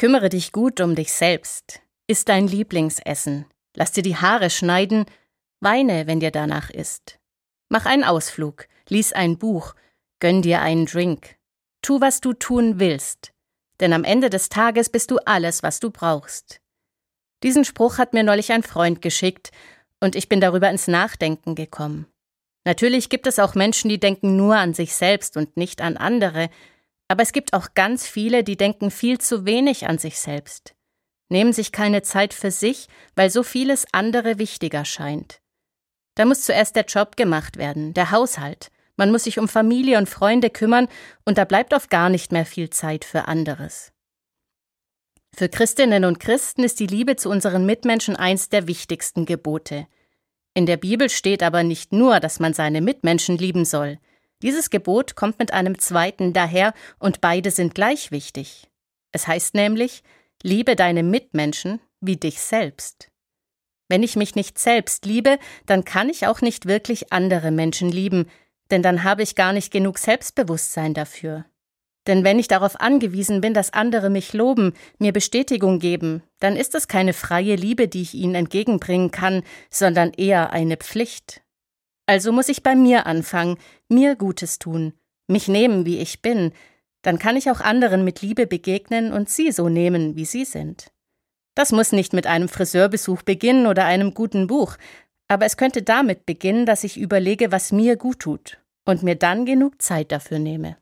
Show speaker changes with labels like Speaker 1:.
Speaker 1: Kümmere dich gut um dich selbst. Iss dein Lieblingsessen. Lass dir die Haare schneiden. Weine, wenn dir danach ist. Mach einen Ausflug. Lies ein Buch. Gönn dir einen Drink. Tu, was du tun willst. Denn am Ende des Tages bist du alles, was du brauchst. Diesen Spruch hat mir neulich ein Freund geschickt, und ich bin darüber ins Nachdenken gekommen. Natürlich gibt es auch Menschen, die denken nur an sich selbst und nicht an andere, aber es gibt auch ganz viele, die denken viel zu wenig an sich selbst, nehmen sich keine Zeit für sich, weil so vieles andere wichtiger scheint. Da muss zuerst der Job gemacht werden, der Haushalt, man muss sich um Familie und Freunde kümmern, und da bleibt oft gar nicht mehr viel Zeit für anderes. Für Christinnen und Christen ist die Liebe zu unseren Mitmenschen eins der wichtigsten Gebote. In der Bibel steht aber nicht nur, dass man seine Mitmenschen lieben soll. Dieses Gebot kommt mit einem zweiten daher und beide sind gleich wichtig. Es heißt nämlich, liebe deine Mitmenschen wie dich selbst. Wenn ich mich nicht selbst liebe, dann kann ich auch nicht wirklich andere Menschen lieben, denn dann habe ich gar nicht genug Selbstbewusstsein dafür. Denn wenn ich darauf angewiesen bin, dass andere mich loben, mir Bestätigung geben, dann ist es keine freie Liebe, die ich ihnen entgegenbringen kann, sondern eher eine Pflicht. Also muss ich bei mir anfangen, mir Gutes tun, mich nehmen, wie ich bin, dann kann ich auch anderen mit Liebe begegnen und sie so nehmen, wie sie sind. Das muss nicht mit einem Friseurbesuch beginnen oder einem guten Buch, aber es könnte damit beginnen, dass ich überlege, was mir gut tut und mir dann genug Zeit dafür nehme.